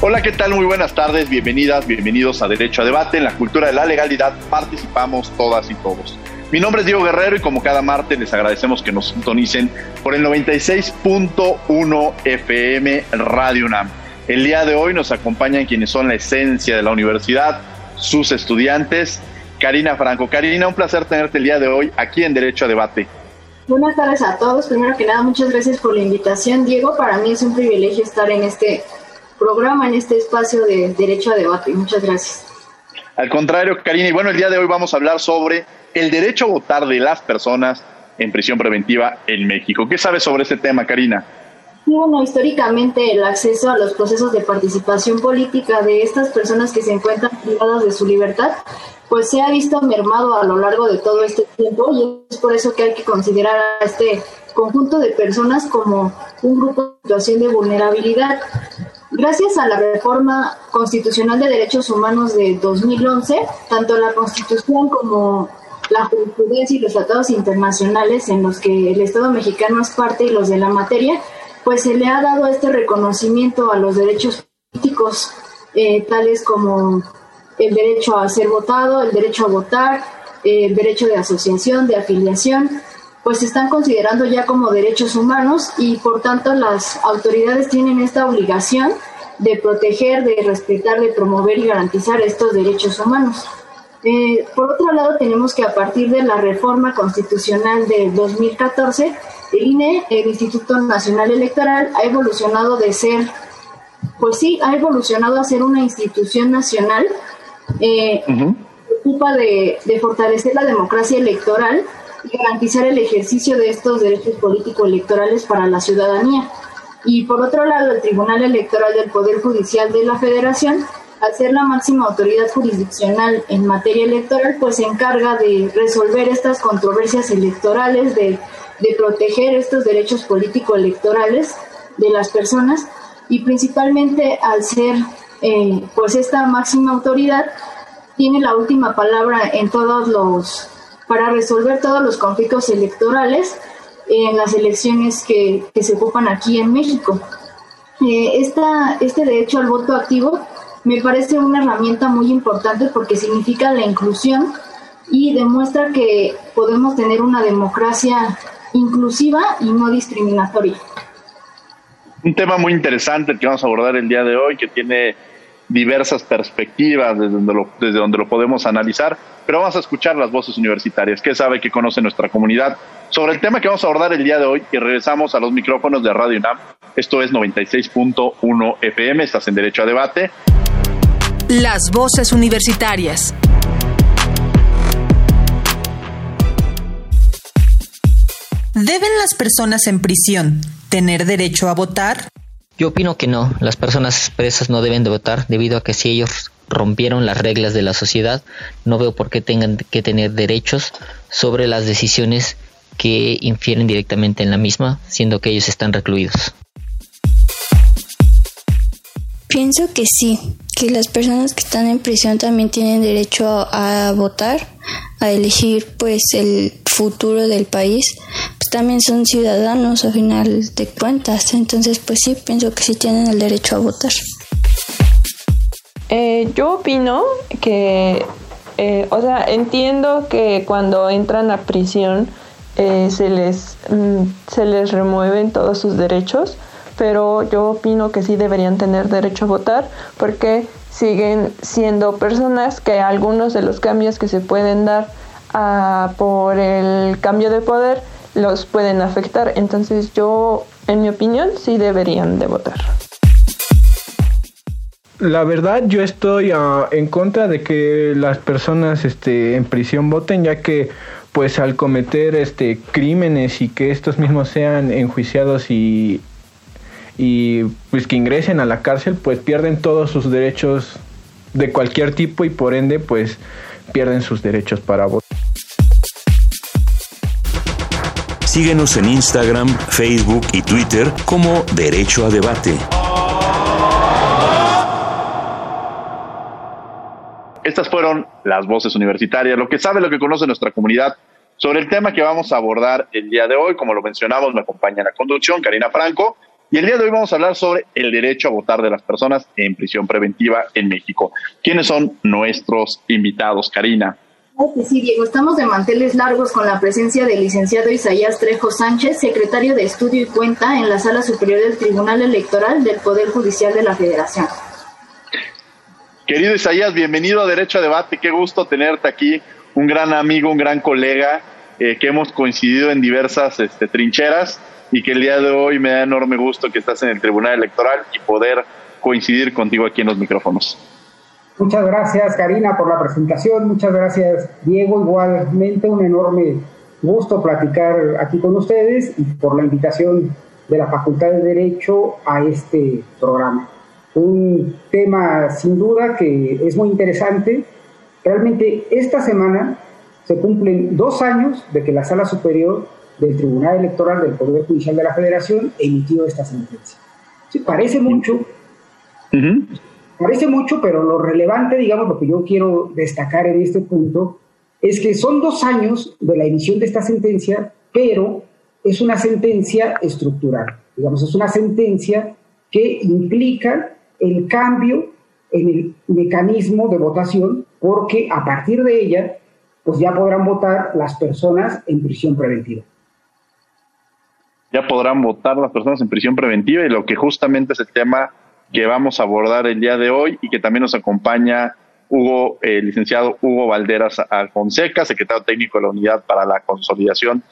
Hola, ¿qué tal? Muy buenas tardes, bienvenidas, bienvenidos a Derecho a Debate. En la cultura de la legalidad participamos todas y todos. Mi nombre es Diego Guerrero y como cada martes les agradecemos que nos sintonicen por el 96.1 FM Radio UNAM. El día de hoy nos acompañan quienes son la esencia de la universidad, sus estudiantes. Karina Franco. Karina, un placer tenerte el día de hoy aquí en Derecho a Debate. Buenas tardes a todos. Primero que nada, muchas gracias por la invitación, Diego. Para mí es un privilegio estar en este programa en este espacio de derecho a debate. Muchas gracias. Al contrario, Karina, y bueno, el día de hoy vamos a hablar sobre el derecho a votar de las personas en prisión preventiva en México. ¿Qué sabes sobre este tema, Karina? Bueno, históricamente el acceso a los procesos de participación política de estas personas que se encuentran privadas de su libertad, pues se ha visto mermado a lo largo de todo este tiempo y es por eso que hay que considerar a este conjunto de personas como un grupo de situación de vulnerabilidad. Gracias a la reforma constitucional de derechos humanos de 2011, tanto la Constitución como la jurisprudencia y los tratados internacionales en los que el Estado mexicano es parte y los de la materia, pues se le ha dado este reconocimiento a los derechos políticos, eh, tales como el derecho a ser votado, el derecho a votar, el derecho de asociación, de afiliación, pues se están considerando ya como derechos humanos y por tanto las autoridades tienen esta obligación de proteger, de respetar, de promover y garantizar estos derechos humanos. Eh, por otro lado, tenemos que a partir de la reforma constitucional de 2014, el INE, el Instituto Nacional Electoral, ha evolucionado de ser, pues sí, ha evolucionado a ser una institución nacional eh, que ocupa de, de fortalecer la democracia electoral garantizar el ejercicio de estos derechos político-electorales para la ciudadanía. Y por otro lado, el Tribunal Electoral del Poder Judicial de la Federación, al ser la máxima autoridad jurisdiccional en materia electoral, pues se encarga de resolver estas controversias electorales, de, de proteger estos derechos político-electorales de las personas y principalmente al ser eh, pues esta máxima autoridad tiene la última palabra en todos los para resolver todos los conflictos electorales en las elecciones que, se ocupan aquí en México. Eh, esta, este derecho al voto activo me parece una herramienta muy importante porque significa la inclusión y demuestra que podemos tener una democracia inclusiva y no discriminatoria. Un tema muy interesante que vamos a abordar el día de hoy, que tiene diversas perspectivas desde donde, lo, podemos analizar, pero vamos a escuchar las voces universitarias, qué sabe, que conoce nuestra comunidad sobre el tema que vamos a abordar el día de hoy y regresamos a los micrófonos de Radio UNAM. Esto es 96.1 FM, estás en Derecho a Debate. Las voces universitarias. ¿Deben las personas en prisión tener derecho a votar? Yo opino que no, las personas presas no deben de votar debido a que si ellos rompieron las reglas de la sociedad, no veo por qué tengan que tener derechos sobre las decisiones que infieren directamente en la misma, siendo que ellos están recluidos. Pienso que sí, que las personas que están en prisión también tienen derecho a, votar, a elegir pues el futuro del país, también son ciudadanos a final de cuentas, entonces pues sí, pienso que sí tienen el derecho a votar. Eh, yo opino que, eh, o sea, entiendo que cuando entran a prisión eh, se, les, mm, se les remueven todos sus derechos, pero yo opino que sí deberían tener derecho a votar porque siguen siendo personas que algunos de los cambios que se pueden dar ah, por el cambio de poder los pueden afectar. Entonces yo, en mi opinión, sí deberían de votar. La verdad, yo estoy ah, en contra de que las personas este, en prisión voten, ya que pues al cometer este crímenes y que estos mismos sean enjuiciados y y pues que ingresen a la cárcel pues pierden todos sus derechos de cualquier tipo y por ende pues pierden sus derechos para votar. Síguenos en Instagram, Facebook y Twitter como Derecho a Debate. Estas fueron las voces universitarias, lo que sabe, lo que conoce nuestra comunidad sobre el tema que vamos a abordar el día de hoy. Como lo mencionamos, me acompaña en la conducción Karina Franco y el día de hoy vamos a hablar sobre el derecho a votar de las personas en prisión preventiva en México. ¿Quiénes son nuestros invitados, Karina? Sí, Diego, estamos de manteles largos con la presencia del licenciado Isaías Trejo Sánchez, secretario de Estudio y Cuenta en la Sala Superior del Tribunal Electoral del Poder Judicial de la Federación. Querido Isaías, bienvenido a Derecho a Debate. Qué gusto tenerte aquí, un gran amigo, un gran colega, eh, que hemos coincidido en diversas este, trincheras y que el día de hoy me da enorme gusto que estás en el Tribunal Electoral y poder coincidir contigo aquí en los micrófonos. Muchas gracias Karina por la presentación, muchas gracias Diego, igualmente un enorme gusto platicar aquí con ustedes y por la invitación de la Facultad de Derecho a este programa. Un tema sin duda que es muy interesante. Realmente esta semana se cumplen dos años de que la Sala Superior del Tribunal Electoral del Poder Judicial de la Federación emitió esta sentencia. Sí, parece mucho, parece mucho, pero lo relevante, digamos, lo que yo quiero destacar en este punto, es que son dos años de la emisión de esta sentencia, pero es una sentencia estructural, digamos, es una sentencia que implica el cambio en el mecanismo de votación, porque a partir de ella, pues ya podrán votar las personas en prisión preventiva. Ya podrán votar las personas en prisión preventiva y lo que justamente es el tema que vamos a abordar el día de hoy y que también nos acompaña Hugo, el licenciado Hugo Valderas Alfonseca, secretario técnico de la Unidad para la Consolidación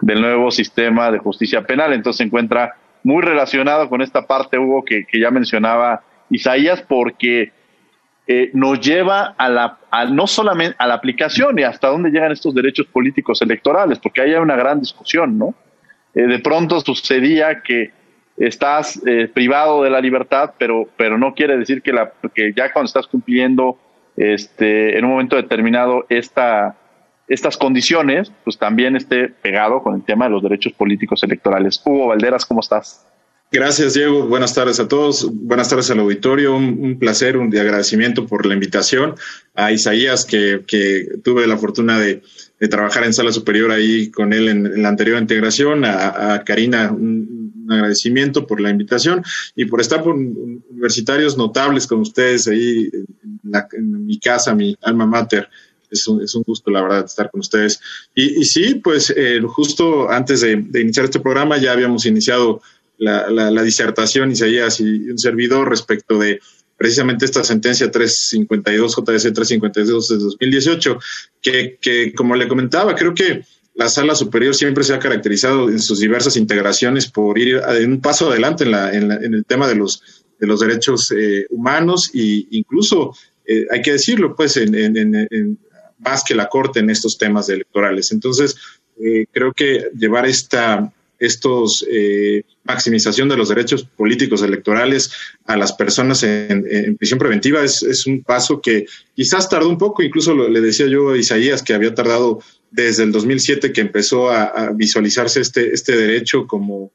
del nuevo sistema de justicia penal. Entonces se encuentra muy relacionado con esta parte, Hugo, que, ya mencionaba Isaías, porque eh, nos lleva a la, no solamente a la aplicación y hasta dónde llegan estos derechos políticos electorales, porque ahí hay una gran discusión, ¿no? Eh, de pronto sucedía que estás eh, privado de la libertad, pero, pero no quiere decir que, la, que ya cuando estás cumpliendo este, en un momento determinado esta, estas condiciones, pues también esté pegado con el tema de los derechos políticos electorales. Hugo Valderas, ¿cómo estás? Gracias, Diego. Buenas tardes a todos. Buenas tardes al auditorio. Un, placer, un agradecimiento por la invitación. A Isaías, que, que tuve la fortuna de, trabajar en sala superior ahí con él en, la anterior integración. A, Karina, un, agradecimiento por la invitación y por estar con universitarios notables como ustedes ahí en, mi casa, mi alma mater. Es un, es un, gusto, la verdad, estar con ustedes. Y, y sí, pues eh, justo antes de, de, iniciar este programa ya habíamos iniciado la, la, disertación, Isaías y un servidor respecto de precisamente esta sentencia 352, JDC 352 de 2018, que, que como le comentaba, creo que la sala superior siempre se ha caracterizado en sus diversas integraciones por ir un paso adelante en, la, en, el tema de los, de los derechos eh, humanos e incluso, eh, hay que decirlo, pues, en, en, más que la Corte en estos temas electorales. Entonces, eh, creo que llevar esta, estos eh, maximización de los derechos políticos electorales a las personas en, prisión preventiva es, un paso que quizás tardó un poco, incluso le decía yo a Isaías que había tardado desde el 2007 que empezó a, visualizarse este, este derecho como,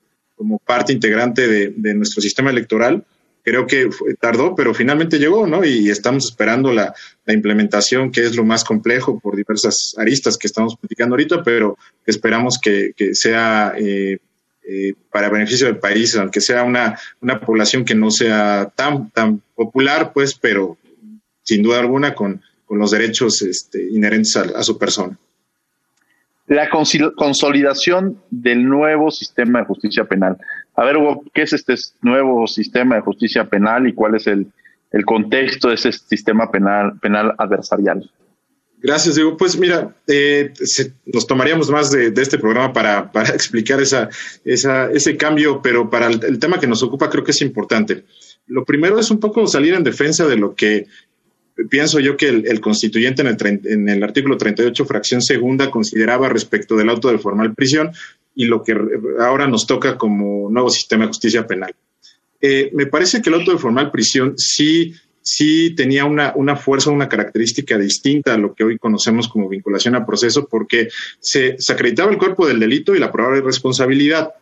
parte integrante de nuestro sistema electoral creo que tardó, pero finalmente llegó, ¿no? Y estamos esperando la, implementación, que es lo más complejo por diversas aristas que estamos platicando ahorita, pero esperamos que, sea eh, eh, para beneficio del país, aunque sea una, una población que no sea tan, tan popular, pues, pero sin duda alguna con, los derechos este, inherentes a su persona. La consolidación del nuevo sistema de justicia penal. A ver, Hugo, ¿qué es este nuevo sistema de justicia penal y cuál es el, contexto de ese sistema penal, penal adversarial? Gracias, Diego. Pues mira, eh, nos tomaríamos más de, este programa para, para explicar esa, esa, ese cambio, pero para el, tema que nos ocupa creo que es importante. Lo primero es un poco salir en defensa de lo que pienso yo que el, constituyente en el, en el artículo 38, fracción segunda, consideraba respecto del auto de formal prisión y lo que ahora nos toca como nuevo sistema de justicia penal. Eh, me parece que el auto de formal prisión sí sí tenía una, una fuerza, una característica distinta a lo que hoy conocemos como vinculación a proceso, porque se, acreditaba el cuerpo del delito y la probable responsabilidad.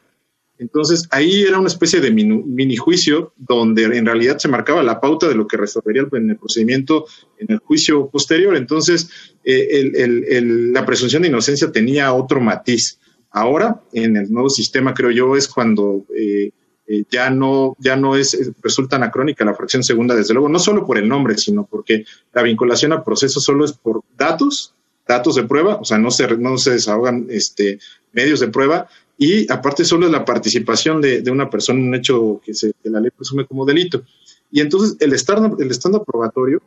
Entonces, ahí era una especie de mini, juicio donde en realidad se marcaba la pauta de lo que resolvería en el procedimiento en el juicio posterior. Entonces, eh, la presunción de inocencia tenía otro matiz. Ahora, en el nuevo sistema, creo yo, es cuando eh, eh, ya no, ya no es, resulta anacrónica la fracción segunda, desde luego, no solo por el nombre, sino porque la vinculación a proceso solo es por datos, datos de prueba, o sea, no se, no se desahogan este, medios de prueba, y aparte solo es la participación de, una persona en un hecho que, se, la ley presume como delito. Y entonces el estándar, el estándar probatorio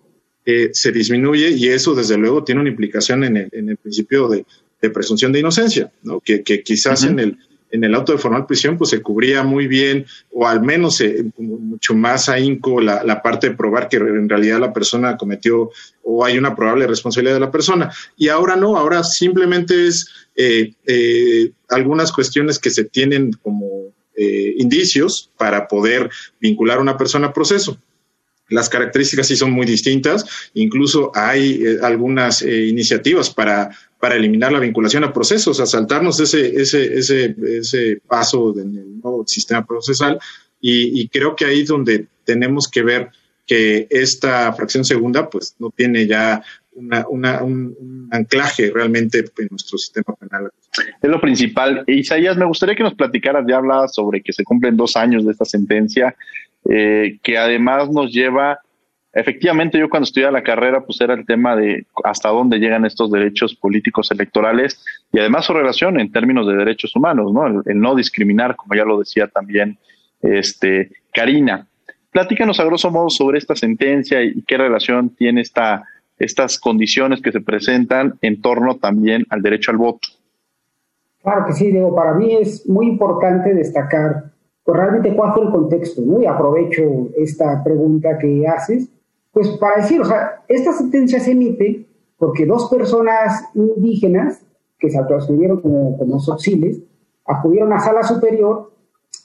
eh, se disminuye y eso desde luego tiene una implicación en el, en el principio de, presunción de inocencia, ¿no? que, quizás en el en el auto de formal prisión pues se cubría muy bien o al menos eh, mucho más ahínco la, la, parte de probar que en realidad la persona cometió o hay una probable responsabilidad de la persona. Y ahora no, ahora simplemente es eh, eh, algunas cuestiones que se tienen como indicios para poder vincular a una persona a proceso. Las características sí son muy distintas, incluso hay algunas iniciativas para para eliminar la vinculación a procesos, a saltarnos ese, ese, ese, ese paso en el nuevo sistema procesal. Y, creo que ahí es donde tenemos que ver que esta fracción segunda pues no tiene ya una, una, un, anclaje realmente en nuestro sistema penal. Es lo principal. Isaías, me gustaría que nos platicaras, ya hablabas sobre que se cumplen dos años de esta sentencia, eh, que además nos lleva Efectivamente, yo cuando estudiaba la carrera, pues era el tema de hasta dónde llegan estos derechos políticos electorales y además su relación en términos de derechos humanos, ¿no? El, no discriminar, como ya lo decía también este Karina. Platícanos a grosso modo sobre esta sentencia y qué relación tiene esta, estas condiciones que se presentan en torno también al derecho al voto. Claro que sí, Diego. Para mí es muy importante destacar pues, realmente cuál fue el contexto, ¿no? Y aprovecho esta pregunta que haces pues para decir, o sea, esta sentencia se emite porque dos personas indígenas que se autoescribieron como, como acudieron a sala superior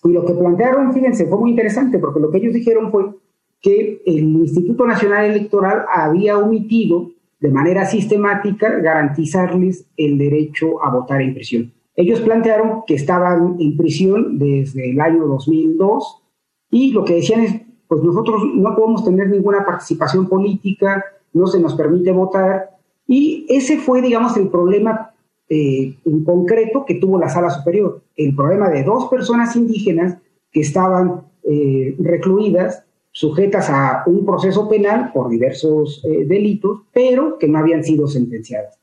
y lo que plantearon, fíjense, fue muy interesante porque lo que ellos dijeron fue que el Instituto Nacional Electoral había omitido de manera sistemática garantizarles el derecho a votar en prisión. Ellos plantearon que estaban en prisión desde el año 2002 y lo que decían es, pues nosotros no podemos tener ninguna participación política, no se nos permite votar. Y ese fue, digamos, el problema eh, en concreto que tuvo la sala superior, el problema de dos personas indígenas que estaban eh, recluidas, sujetas a un proceso penal por diversos eh, delitos, pero que no habían sido sentenciadas.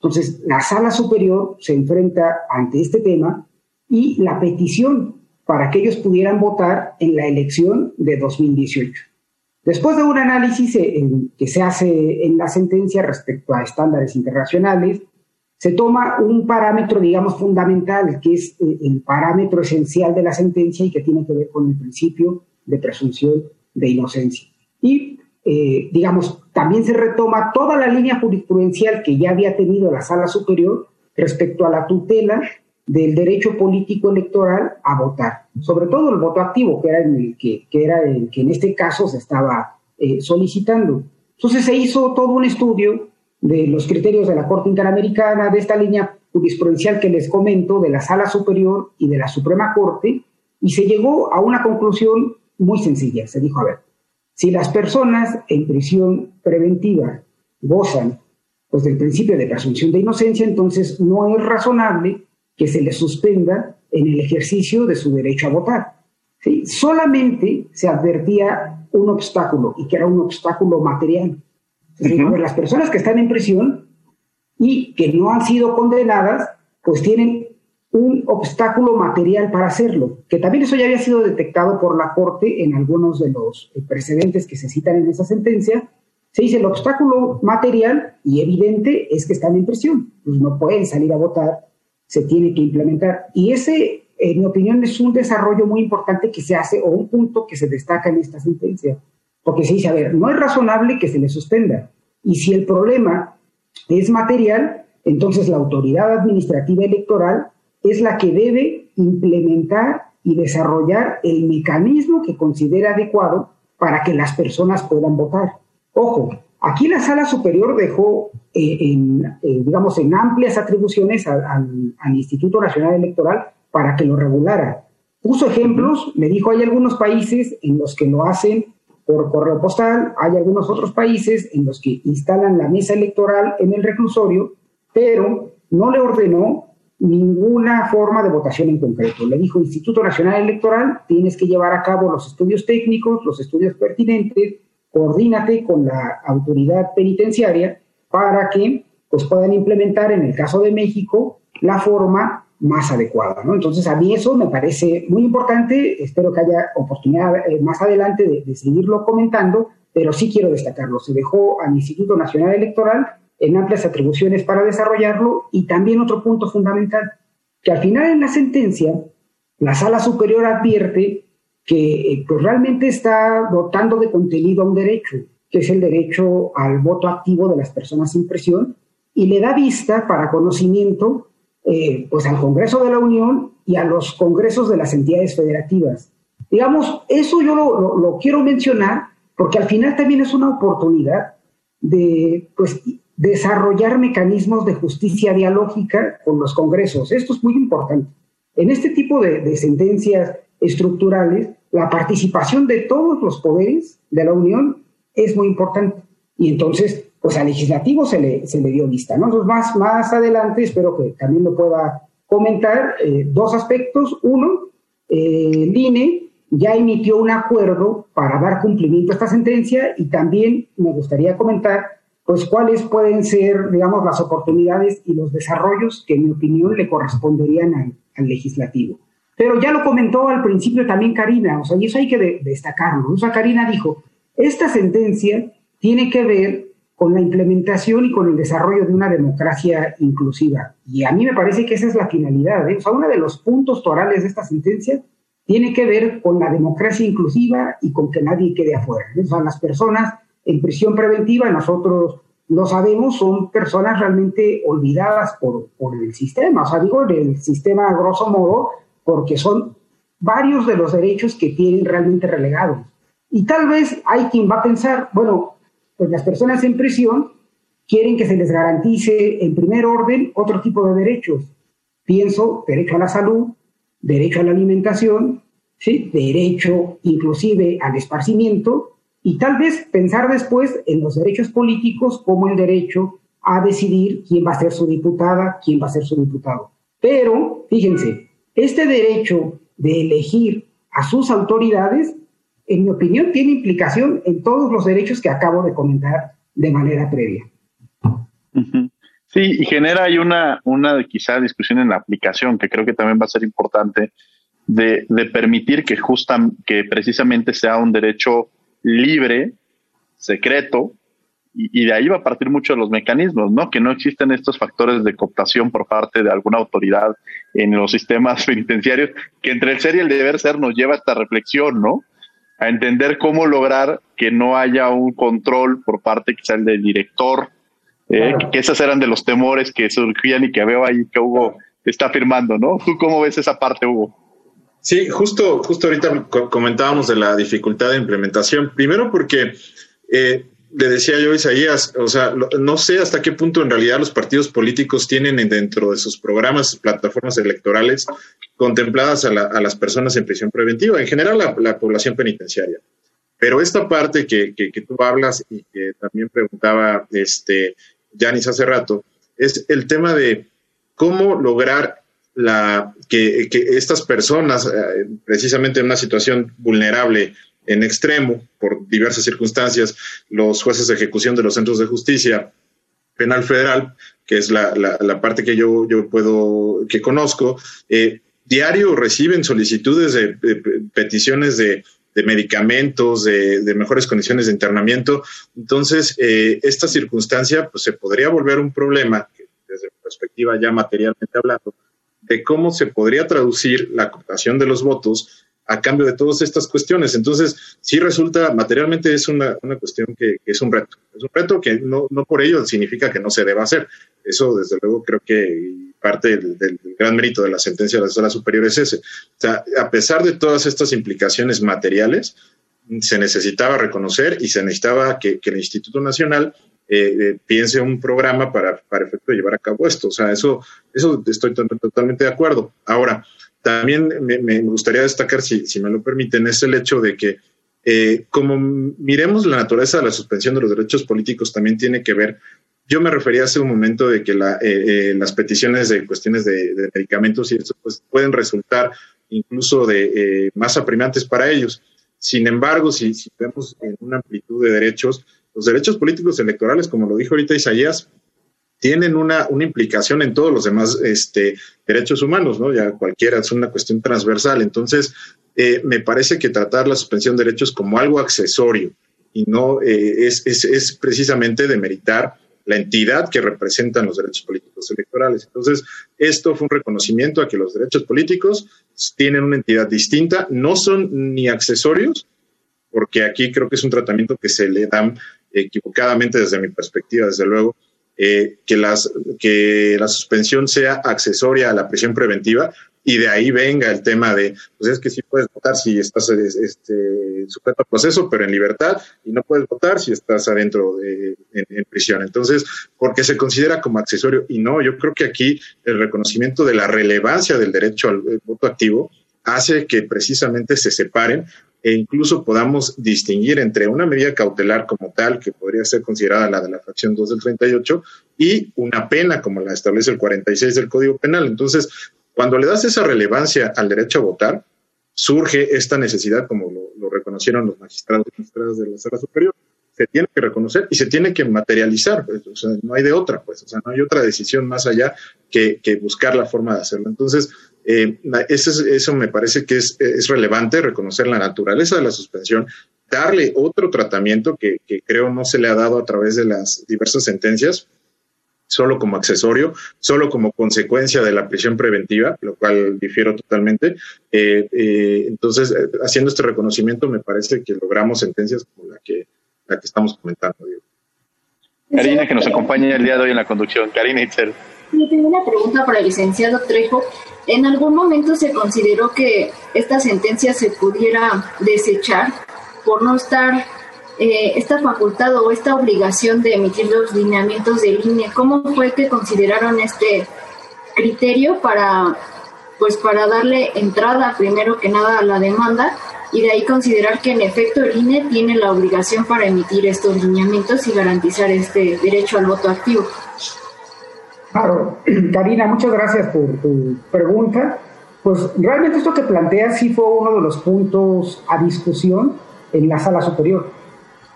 Entonces, la sala superior se enfrenta ante este tema y la petición para que ellos pudieran votar en la elección de 2018. Después de un análisis eh, que se hace en la sentencia respecto a estándares internacionales, se toma un parámetro, digamos, fundamental, que es eh, el parámetro esencial de la sentencia y que tiene que ver con el principio de presunción de inocencia. Y, eh, digamos, también se retoma toda la línea jurisprudencial que ya había tenido la Sala Superior respecto a la tutela del derecho político electoral a votar, sobre todo el voto activo, que era el que, era el que en este caso se estaba eh, solicitando. Entonces se hizo todo un estudio de los criterios de la Corte Interamericana, de esta línea jurisprudencial que les comento, de la Sala Superior y de la Suprema Corte, y se llegó a una conclusión muy sencilla. Se dijo, a ver, si las personas en prisión preventiva gozan pues, del principio de presunción de inocencia, entonces no es razonable que se le suspenda en el ejercicio de su derecho a votar. ¿sí? Solamente se advertía un obstáculo y que era un obstáculo material. Las personas que están en prisión y que no han sido condenadas, pues tienen un obstáculo material para hacerlo, que también eso ya había sido detectado por la Corte en algunos de los precedentes que se citan en esa sentencia. Se dice el obstáculo material y evidente es que están en prisión, pues no pueden salir a votar, se tiene que implementar. Y ese, en mi opinión, es un desarrollo muy importante que se hace o un punto que se destaca en esta sentencia. Porque se dice, a ver, no es razonable que se le suspenda. Y si el problema es material, entonces la autoridad administrativa electoral es la que debe implementar y desarrollar el mecanismo que considera adecuado para que las personas puedan votar. Ojo, aquí la sala superior dejó, eh, en, eh, digamos, en amplias atribuciones al, Instituto Nacional Electoral para que lo regulara. Puso ejemplos, me dijo, hay algunos países en los que lo hacen por correo postal, hay algunos otros países en los que instalan la mesa electoral en el reclusorio, pero no le ordenó ninguna forma de votación en concreto. Le dijo Instituto Nacional Electoral, tienes que llevar a cabo los estudios técnicos, los estudios pertinentes, coordínate con la autoridad penitenciaria para que pues, puedan implementar, en el caso de México, la forma más adecuada. ¿no? Entonces, a mí eso me parece muy importante. Espero que haya oportunidad eh, más adelante de, de seguirlo comentando, pero sí quiero destacarlo. Se dejó al Instituto Nacional Electoral en amplias atribuciones para desarrollarlo y también otro punto fundamental, que al final en la sentencia la sala superior advierte que eh, pues realmente está dotando de contenido a un derecho, que es el derecho al voto activo de las personas sin presión, y le da vista para conocimiento eh, pues al Congreso de la Unión y a los congresos de las entidades federativas. Digamos, eso yo lo, lo quiero mencionar porque al final también es una oportunidad de pues, desarrollar mecanismos de justicia dialógica con los congresos. Esto es muy importante. En este tipo de, sentencias estructurales, la participación de todos los poderes de la Unión es muy importante. Y entonces, pues al legislativo se le, se le dio vista. ¿no? Más, más adelante, espero que también lo pueda comentar, eh, dos aspectos. Uno, eh, el INE ya emitió un acuerdo para dar cumplimiento a esta sentencia y también me gustaría comentar pues cuáles pueden ser, digamos, las oportunidades y los desarrollos que en mi opinión le corresponderían al, legislativo. Pero ya lo comentó al principio también Karina, o sea, y eso hay que destacarlo. O sea, Karina dijo, esta sentencia tiene que ver con la implementación y con el desarrollo de una democracia inclusiva. Y a mí me parece que esa es la finalidad. ¿eh? O sea, uno de los puntos torales de esta sentencia tiene que ver con la democracia inclusiva y con que nadie quede afuera. O sea, las personas en prisión preventiva, nosotros lo sabemos, son personas realmente olvidadas por, por el sistema. O sea, digo el sistema grosso modo, porque son varios de los derechos que tienen realmente relegados. Y tal vez hay quien va a pensar, bueno, pues las personas en prisión quieren que se les garantice en primer orden otro tipo de derechos. Pienso derecho a la salud, derecho a la alimentación, ¿sí? derecho inclusive al esparcimiento y tal vez pensar después en los derechos políticos como el derecho a decidir quién va a ser su diputada, quién va a ser su diputado. Pero, fíjense, este derecho de elegir a sus autoridades, en mi opinión, tiene implicación en todos los derechos que acabo de comentar de manera previa. Sí, y genera ahí una, una quizá discusión en la aplicación, que creo que también va a ser importante, de, de permitir que, justa, que precisamente sea un derecho libre, secreto, y, de ahí va a partir mucho de los mecanismos, ¿no? Que no existen estos factores de cooptación por parte de alguna autoridad en los sistemas penitenciarios, que entre el ser y el deber ser nos lleva a esta reflexión, ¿no? A entender cómo lograr que no haya un control por parte quizá el del director, eh, que esos eran de los temores que surgían y que veo ahí que Hugo está afirmando, ¿no? ¿Tú cómo ves esa parte, Hugo? Sí, justo, justo ahorita comentábamos de la dificultad de implementación. Primero porque eh, le decía yo a Isaías, o sea, no sé hasta qué punto en realidad los partidos políticos tienen dentro de sus programas, plataformas electorales, contempladas a, las personas en prisión preventiva, en general la, población penitenciaria. Pero esta parte que, que, tú hablas y que también preguntaba este Yanis hace rato, es el tema de cómo lograr la, que, estas personas, eh, precisamente en una situación vulnerable en extremo, por diversas circunstancias, los jueces de ejecución de los centros de justicia penal federal, que es la, la, parte que yo, yo puedo, que conozco, eh, diario reciben solicitudes de, peticiones de, medicamentos, de, mejores condiciones de internamiento. Entonces, eh, esta circunstancia pues, se podría volver un problema, desde perspectiva ya materialmente hablando, de cómo se podría traducir la cooptación de los votos a cambio de todas estas cuestiones. Entonces, sí resulta, materialmente es una, cuestión que, es un reto. Es un reto que no, no por ello significa que no se deba hacer. Eso, desde luego, creo que parte del, gran mérito de la sentencia de la sala superior es ese. O sea, a pesar de todas estas implicaciones materiales, se necesitaba reconocer y se necesitaba que, el Instituto Nacional eh, eh, piense un programa para, para efecto de llevar a cabo esto. O sea, eso, eso estoy totalmente de acuerdo. Ahora, también me, gustaría destacar, si, me lo permiten, es el hecho de que eh, como miremos la naturaleza de la suspensión de los derechos políticos, también tiene que ver, yo me refería hace un momento de que eh, eh, las peticiones de cuestiones de, medicamentos y eso pues, pueden resultar incluso de más apremiantes para ellos. Sin embargo, si, si vemos en una amplitud de derechos, los derechos políticos electorales, como lo dijo ahorita Isaías, tienen una, una implicación en todos los demás este, derechos humanos, ¿no? Ya cualquiera es una cuestión transversal. Entonces, eh, me parece que tratar la suspensión de derechos como algo accesorio y no eh, es, es, es, precisamente demeritar la entidad que representan los derechos políticos electorales. Entonces, esto fue un reconocimiento a que los derechos políticos tienen una entidad distinta, no son ni accesorios, porque aquí creo que es un tratamiento que se le dan equivocadamente desde mi perspectiva, desde luego, eh, que, las, que la suspensión sea accesoria a la prisión preventiva y de ahí venga el tema de, pues es que sí puedes votar si estás este, sujeto al proceso, pero en libertad, y no puedes votar si estás adentro de, en, prisión. Entonces, porque se considera como accesorio y no, yo creo que aquí el reconocimiento de la relevancia del derecho al voto activo hace que precisamente se separen e incluso podamos distinguir entre una medida cautelar como tal, que podría ser considerada la de la fracción 2 del 38, y una pena como la establece el 46 del Código Penal. Entonces, cuando le das esa relevancia al derecho a votar, surge esta necesidad, como lo, reconocieron los magistrados y magistradas de la Sala Superior, se tiene que reconocer y se tiene que materializar, pues, o sea, no hay de otra, pues, o sea, no hay otra decisión más allá que, que buscar la forma de hacerlo. Entonces, eh, eso, eso, me parece que es, es, relevante, reconocer la naturaleza de la suspensión, darle otro tratamiento que, que, creo no se le ha dado a través de las diversas sentencias, solo como accesorio, solo como consecuencia de la prisión preventiva, lo cual difiero totalmente. Eh, eh, entonces, haciendo este reconocimiento, me parece que logramos sentencias como la que, la que estamos comentando. Karina, que nos acompaña el día de hoy en la conducción. Karina Itzel. Yo tengo una pregunta para el licenciado Trejo. ¿En algún momento se consideró que esta sentencia se pudiera desechar por no estar eh, esta facultad o esta obligación de emitir los lineamientos de línea? ¿Cómo fue que consideraron este criterio para, pues, para darle entrada primero que nada a la demanda y de ahí considerar que en efecto el INE tiene la obligación para emitir estos lineamientos y garantizar este derecho al voto activo? Claro, Karina, muchas gracias por tu pregunta. Pues realmente esto que planteas sí fue uno de los puntos a discusión en la sala superior.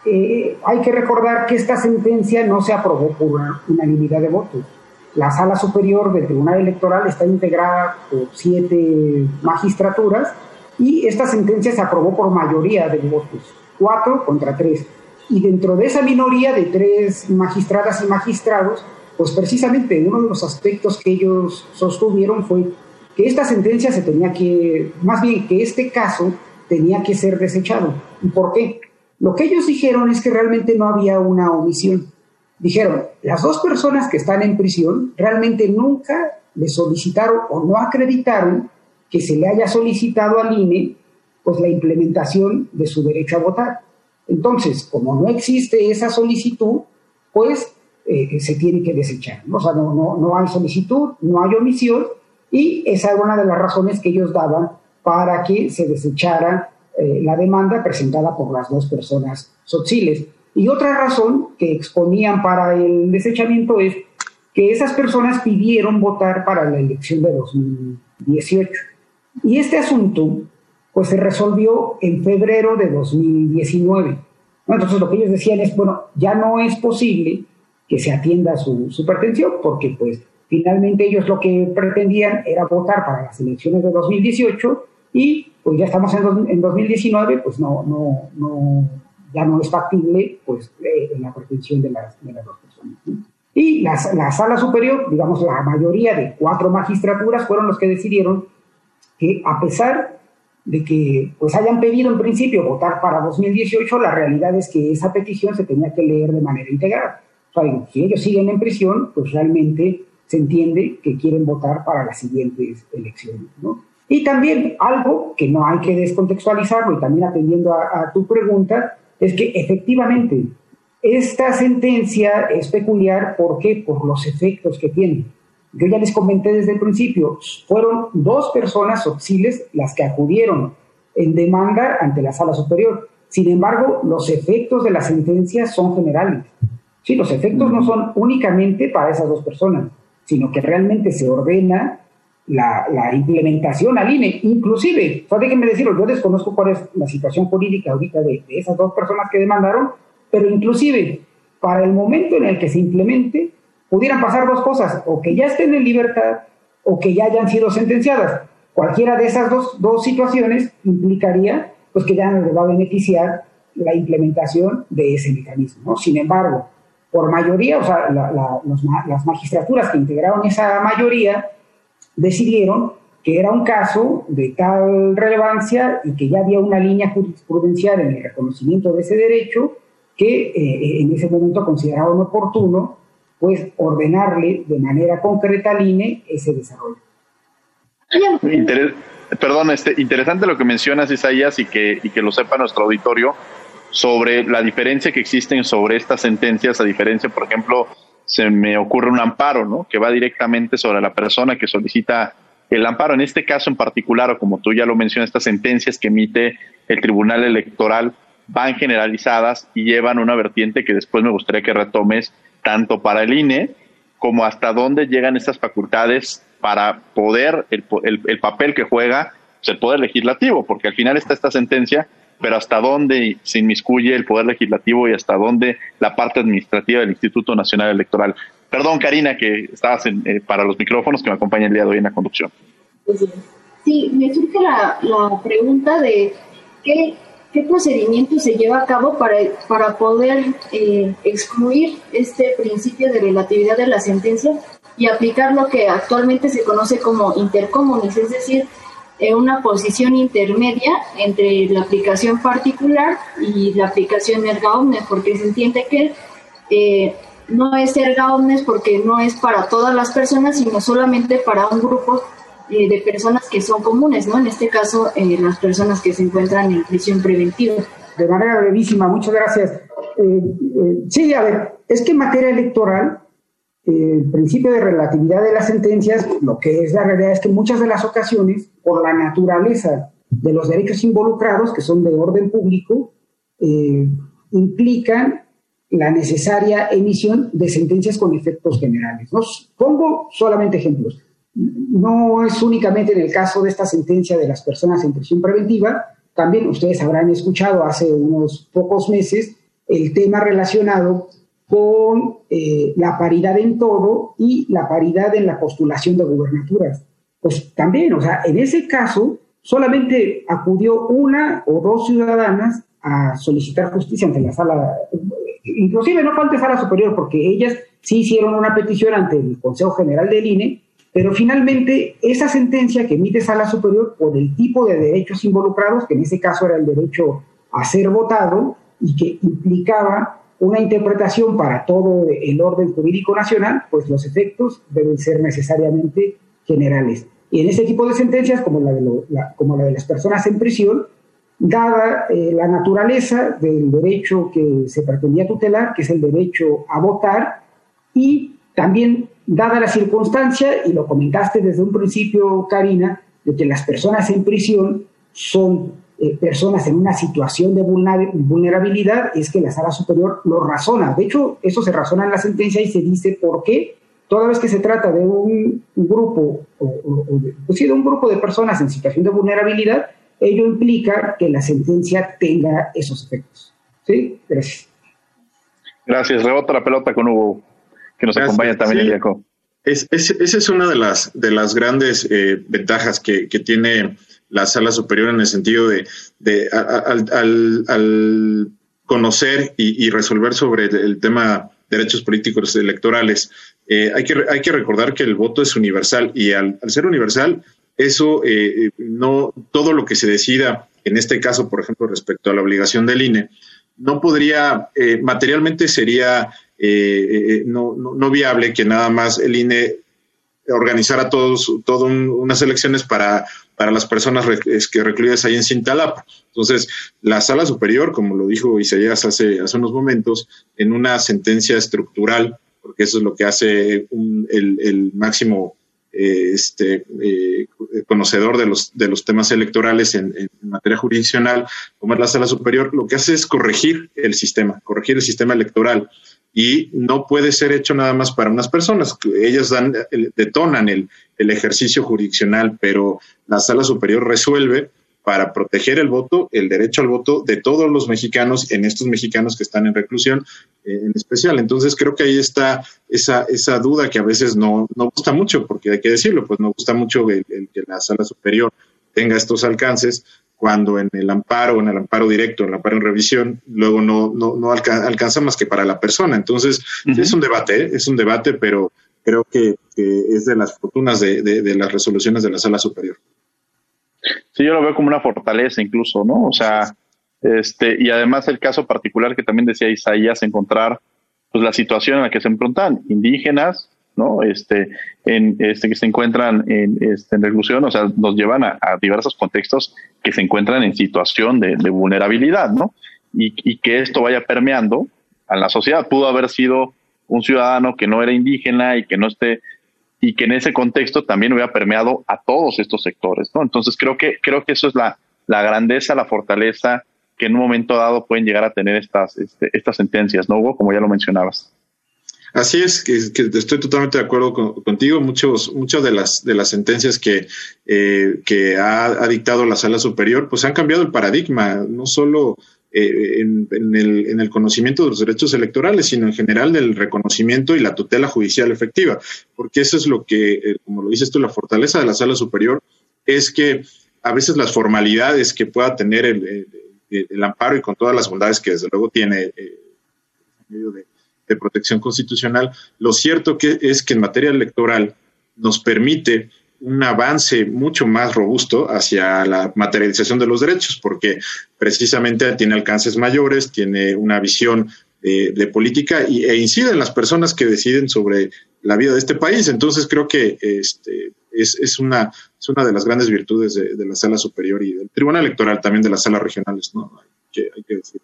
Eh, hay que recordar que esta sentencia no se aprobó por unanimidad de votos. La sala superior del Tribunal Electoral está integrada por siete magistraturas y esta sentencia se aprobó por mayoría de votos, cuatro contra tres. Y dentro de esa minoría de tres magistradas y magistrados, pues precisamente uno de los aspectos que ellos sostuvieron fue que esta sentencia se tenía que, más bien que este caso tenía que ser desechado. ¿Y por qué? Lo que ellos dijeron es que realmente no había una omisión. Dijeron, las dos personas que están en prisión realmente nunca le solicitaron o no acreditaron que se le haya solicitado al INE pues la implementación de su derecho a votar. Entonces, como no existe esa solicitud, pues eh, se tiene que desechar. O sea, no, no, no hay solicitud, no hay omisión y esa era una de las razones que ellos daban para que se desechara eh, la demanda presentada por las dos personas sociles. Y otra razón que exponían para el desechamiento es que esas personas pidieron votar para la elección de 2018. Y este asunto pues se resolvió en febrero de 2019. Entonces lo que ellos decían es, bueno, ya no es posible que se atienda su, su pretensión, porque pues finalmente ellos lo que pretendían era votar para las elecciones de 2018 y pues ya estamos en, en 2019, pues no, no, no, ya no es factible pues, eh, la pretensión de las, de las dos personas. Y la, la, sala superior, digamos, la mayoría de cuatro magistraturas fueron los que decidieron que a pesar de que pues hayan pedido en principio votar para 2018, la realidad es que esa petición se tenía que leer de manera integral. Si ellos siguen en prisión, pues realmente se entiende que quieren votar para las siguientes elecciones. ¿no? Y también algo que no hay que descontextualizarlo y también atendiendo a, a tu pregunta, es que efectivamente esta sentencia es peculiar, ¿por qué? Por los efectos que tiene. Yo ya les comenté desde el principio, fueron dos personas auxiles las que acudieron en demanda ante la sala superior. Sin embargo, los efectos de la sentencia son generales. Sí, los efectos no son únicamente para esas dos personas, sino que realmente se ordena la, la implementación al INE. Inclusive, o déjenme decirlo, yo desconozco cuál es la situación jurídica ahorita de, de esas dos personas que demandaron, pero inclusive para el momento en el que se implemente, pudieran pasar dos cosas, o que ya estén en libertad o que ya hayan sido sentenciadas. Cualquiera de esas dos, dos situaciones implicaría pues, que ya no les va a beneficiar la implementación de ese mecanismo. Sin embargo, por mayoría, o sea, la, la, los, las magistraturas que integraron esa mayoría decidieron que era un caso de tal relevancia y que ya había una línea jurisprudencial en el reconocimiento de ese derecho que eh, en ese momento consideraron oportuno pues ordenarle de manera concreta al INE ese desarrollo. perdón, este, interesante lo que mencionas, Isaías, y que, y que lo sepa nuestro auditorio, sobre la diferencia que existen sobre estas sentencias, a diferencia, por ejemplo, se me ocurre un amparo, ¿no? Que va directamente sobre la persona que solicita el amparo. En este caso en particular, o como tú ya lo mencionas, estas sentencias que emite el Tribunal Electoral van generalizadas y llevan una vertiente que después me gustaría que retomes, tanto para el INE como hasta dónde llegan estas facultades para poder, el, el, papel que juega el Poder Legislativo, porque al final está esta sentencia, pero hasta dónde se inmiscuye el Poder Legislativo y hasta dónde la parte administrativa del Instituto Nacional Electoral. Perdón, Karina, que estabas en, eh, para los micrófonos que me acompaña el día de hoy en la conducción. Sí, me surge la, la pregunta de qué ¿Qué procedimiento se lleva a cabo para, para poder eh, excluir este principio de relatividad de la sentencia y aplicar lo que actualmente se conoce como intercomunis, es decir, eh, una posición intermedia entre la aplicación particular y la aplicación erga omnes, porque se entiende que eh, no es erga omnes porque no es para todas las personas, sino solamente para un grupo eh, de personas que son comunes, ¿no? En este caso, eh, las personas que se encuentran en prisión preventiva. De manera brevísima, muchas gracias. Sí, a ver, es que en materia electoral, el principio de relatividad de las sentencias, lo que es la realidad es que muchas de las ocasiones, por la naturaleza de los derechos involucrados, que son de orden público, implican la necesaria emisión de sentencias con efectos generales. ¿no? Pongo solamente ejemplos no es únicamente en el caso de esta sentencia de las personas en prisión preventiva, también ustedes habrán escuchado hace unos pocos meses el tema relacionado con eh, la paridad en todo y la paridad en la postulación de gubernaturas. Pues también, o sea, en ese caso solamente acudió una o dos ciudadanas a solicitar justicia ante la sala, inclusive no falta sala superior, porque ellas sí hicieron una petición ante el Consejo General del INE pero finalmente, esa sentencia que emite Sala Superior por el tipo de derechos involucrados, que en ese caso era el derecho a ser votado y que implicaba una interpretación para todo el orden jurídico nacional, pues los efectos deben ser necesariamente generales. Y en ese tipo de sentencias, como la de, como la de las personas en prisión, dada eh, la naturaleza del derecho que se pretendía tutelar, que es el derecho a votar, y también dada la circunstancia, y lo comentaste desde un principio, Karina, de que las personas en prisión son eh, personas en una situación de vulnerabilidad, es que la sala superior lo razona. De hecho, eso se razona en la sentencia y se dice por qué toda vez que se trata de un, grupo, o, de, pues de un grupo de personas en situación de vulnerabilidad, ello implica que la sentencia tenga esos efectos. ¿Sí? Gracias. Gracias. Rebota la pelota con Hugo que nos acompaña también el Es, esa es una de las, de las grandes eh, ventajas que, tiene la sala superior en el sentido de, de al, conocer y, resolver sobre el, tema derechos políticos electorales. Eh, hay, que, hay que recordar que el voto es universal y al, ser universal, eso eh, no, todo lo que se decida, en este caso, por ejemplo, respecto a la obligación del INE, no podría, eh, materialmente sería no, no, no, viable que nada más el INE organizar a todos todo unas elecciones para, para las personas que recluidas ahí en Cintalapa. Entonces, la sala superior, como lo dijo Isaías hace, hace unos momentos, en una sentencia estructural, porque eso es lo que hace el, máximo eh, este, eh, conocedor de los, de los temas electorales en, en, materia jurisdiccional, como es la sala superior, lo que hace es corregir el sistema, corregir el sistema electoral y no puede ser hecho nada más para unas personas. Ellas dan, detonan el, el ejercicio jurisdiccional, pero la sala superior resuelve para proteger el voto, el derecho al voto de todos los mexicanos, en estos mexicanos que están en reclusión eh, en especial. Entonces creo que ahí está esa, esa duda que a veces no, no gusta mucho, porque hay que decirlo, pues no gusta mucho que la sala superior tenga estos alcances, cuando en el amparo, en el amparo directo, en el amparo en revisión, luego no, no, no alcanza, más que para la persona. Entonces, es un debate, ¿eh? es un debate, pero creo que, es de las fortunas de, de, las resoluciones de la sala superior. Sí, yo lo veo como una fortaleza incluso, ¿no? O sea, este, y además el caso particular que también decía Isaías, encontrar pues la situación en la que se enfrentan indígenas, ¿no? Este, en, este, que se encuentran en, este, en reclusión, o sea, nos llevan a, diversos contextos que se encuentran en situación de, vulnerabilidad, ¿no? Y, y, que esto vaya permeando a la sociedad. Pudo haber sido un ciudadano que no era indígena y que no esté, y que en ese contexto también hubiera permeado a todos estos sectores, ¿no? Entonces creo que, creo que eso es la, la grandeza, la fortaleza que en un momento dado pueden llegar a tener estas, este, estas sentencias, ¿no, Hugo? Como ya lo mencionabas. Así es, que, estoy totalmente de acuerdo contigo. Muchos, muchas de las de las sentencias que, eh, que ha, dictado la sala superior, pues han cambiado el paradigma, no solo eh, en, el, en, el, conocimiento de los derechos electorales, sino en general del reconocimiento y la tutela judicial efectiva, porque eso es lo que, eh, como lo dices tú, la fortaleza de la sala superior es que a veces las formalidades que pueda tener el, el, amparo y con todas las bondades que desde luego tiene en medio de de protección constitucional, lo cierto que es que en materia electoral nos permite un avance mucho más robusto hacia la materialización de los derechos, porque precisamente tiene alcances mayores, tiene una visión de, política e incide en las personas que deciden sobre la vida de este país. Entonces creo que este, es, es, una, es una de las grandes virtudes de, la sala superior y del tribunal electoral, también de las salas regionales, ¿no? Hay que, hay que decir.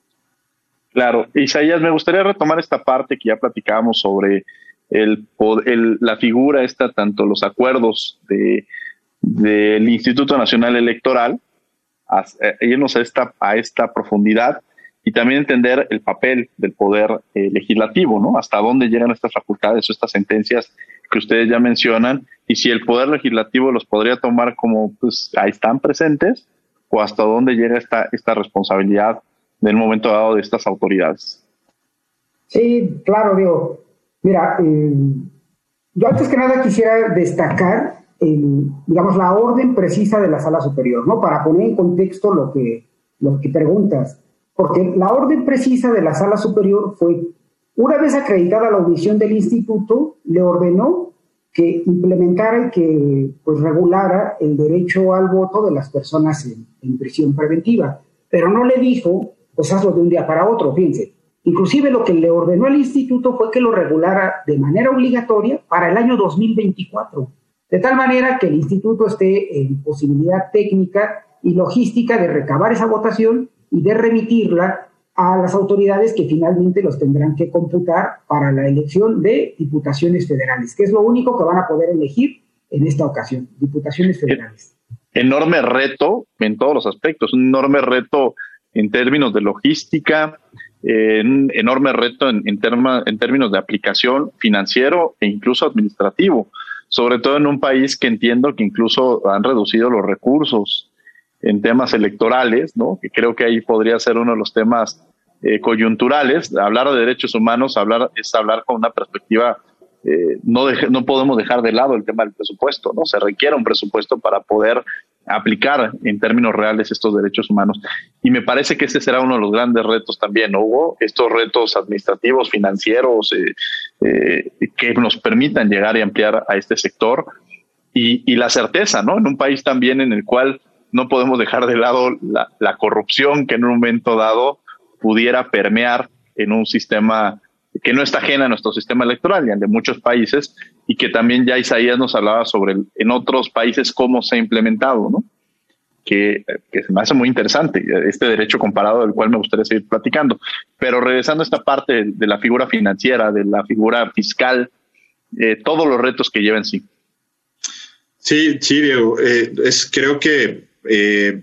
Claro, Isaías, me gustaría retomar esta parte que ya platicábamos sobre el, la figura esta, tanto los acuerdos de, del Instituto Nacional Electoral, a, eh, irnos a esta, a esta profundidad y también entender el papel del poder eh, legislativo, ¿no? Hasta dónde llegan estas facultades o estas sentencias que ustedes ya mencionan y si el poder legislativo los podría tomar como, pues, ahí están presentes o hasta dónde llega esta, esta responsabilidad en momento dado de estas autoridades. Sí, claro, digo, mira, eh, yo antes que nada quisiera destacar, digamos, la orden precisa de la sala superior, ¿no? Para poner en contexto lo que, lo que preguntas. Porque la orden precisa de la sala superior fue, una vez acreditada la audición del instituto, le ordenó que implementara y que pues, regulara el derecho al voto de las personas en, en prisión preventiva. Pero no le dijo pues hazlo de un día para otro, fíjense. Inclusive lo que le ordenó al instituto fue que lo regulara de manera obligatoria para el año 2024, de tal manera que el instituto esté en posibilidad técnica y logística de recabar esa votación y de remitirla a las autoridades que finalmente los tendrán que computar para la elección de diputaciones federales, que es lo único que van a poder elegir en esta ocasión, diputaciones federales. Enorme reto en todos los aspectos, un enorme reto en términos de logística, un enorme reto en, en, en términos de aplicación financiero e incluso administrativo, sobre todo en un país que entiendo que incluso han reducido los recursos en temas electorales, ¿no? que creo que ahí podría ser uno de los temas eh, coyunturales. Hablar de derechos humanos hablar, es hablar con una perspectiva, eh, no, no podemos dejar de lado el tema del presupuesto, ¿no? se requiere un presupuesto para poder aplicar en términos reales estos derechos humanos. Y me parece que ese será uno de los grandes retos también, ¿no? Estos retos administrativos, financieros, eh, eh, que nos permitan llegar y ampliar a este sector. Y, la certeza, ¿no? En un país también en el cual no podemos dejar de lado la, la corrupción que en un momento dado pudiera permear en un sistema que no está ajena a nuestro sistema electoral y de muchos países, y que también ya Isaías nos hablaba sobre en otros países cómo se ha implementado, ¿no? Que, que, se me hace muy interesante, este derecho comparado del cual me gustaría seguir platicando. Pero regresando a esta parte de, la figura financiera, de la figura fiscal, eh, todos los retos que lleva en sí. Sí, sí, Diego. Eh, es, creo que eh,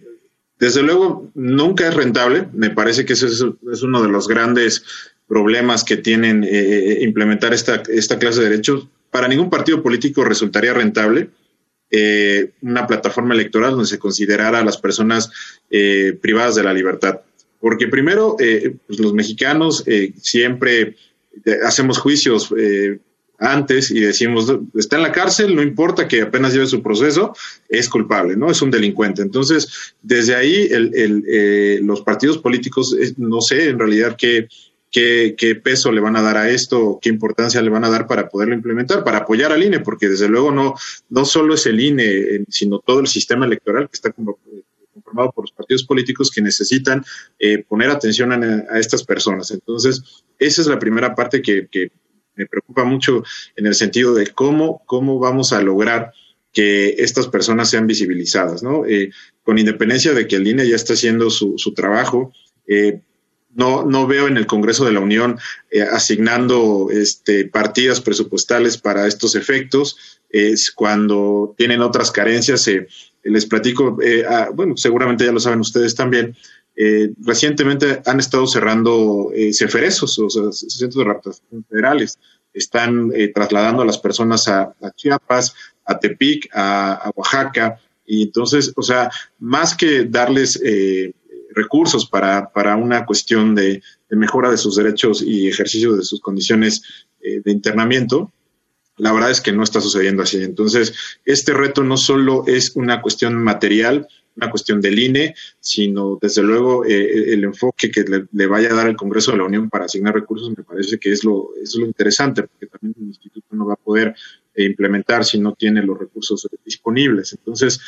desde luego nunca es rentable. Me parece que ese es, es uno de los grandes problemas que tienen eh, eh, implementar esta, esta clase de derechos, para ningún partido político resultaría rentable eh, una plataforma electoral donde se considerara a las personas privadas de la libertad. Porque primero, pues los mexicanos siempre hacemos juicios antes y decimos, está en la cárcel, no importa que apenas lleve su proceso, es culpable, ¿no? Es un delincuente. Entonces, desde ahí los partidos políticos, no sé en realidad qué, qué, peso le van a dar a esto, qué importancia le van a dar para poderlo implementar, para apoyar al INE, porque desde luego no, no solo es el INE, sino todo el sistema electoral que está conformado por los partidos políticos que necesitan eh, poner atención a, estas personas. Entonces, esa es la primera parte que, me preocupa mucho en el sentido de cómo, cómo vamos a lograr que estas personas sean visibilizadas, ¿no? Eh, con independencia de que el INE ya está haciendo su, su trabajo, eh, no, no veo en el Congreso de la Unión eh, asignando este, partidas presupuestales para estos efectos. Es cuando tienen otras carencias, eh, les platico, eh, bueno, seguramente ya lo saben ustedes también, recientemente han estado cerrando ceferesos, o sea, centros de raptación federales. Están trasladando a las personas a, Chiapas, a Tepic, a, a, Oaxaca. Y entonces, o sea, más que darles recursos para, para una cuestión de, mejora de sus derechos y ejercicio de sus condiciones eh, de internamiento, la verdad es que no está sucediendo así. Entonces, este reto no solo es una cuestión material, una cuestión del INE, sino desde luego eh, el enfoque que le, vaya a dar el Congreso de la Unión para asignar recursos me parece que es lo, es lo interesante, porque también el instituto no va a poder eh, implementar si no tiene los recursos disponibles. Entonces,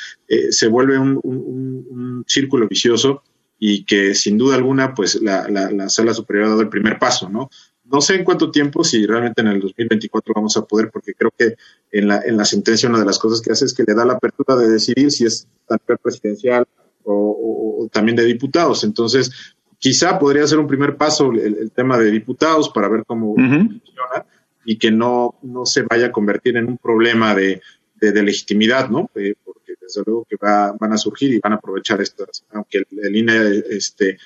se vuelve un, un círculo vicioso y que sin duda alguna, pues la, la, sala superior ha dado el primer paso, ¿no? No sé en cuánto tiempo, si realmente en el 2024 vamos a poder, porque creo que en la, en la sentencia una de las cosas que hace es que le da la apertura de decidir si es tanto presidencial o, también de diputados. Entonces, quizá podría ser un primer paso el, tema de diputados para ver cómo funciona y que no, no se vaya a convertir en un problema de, de, legitimidad, ¿no? Eh, desde luego que van a surgir y van a aprovechar estas, aunque el, INE este,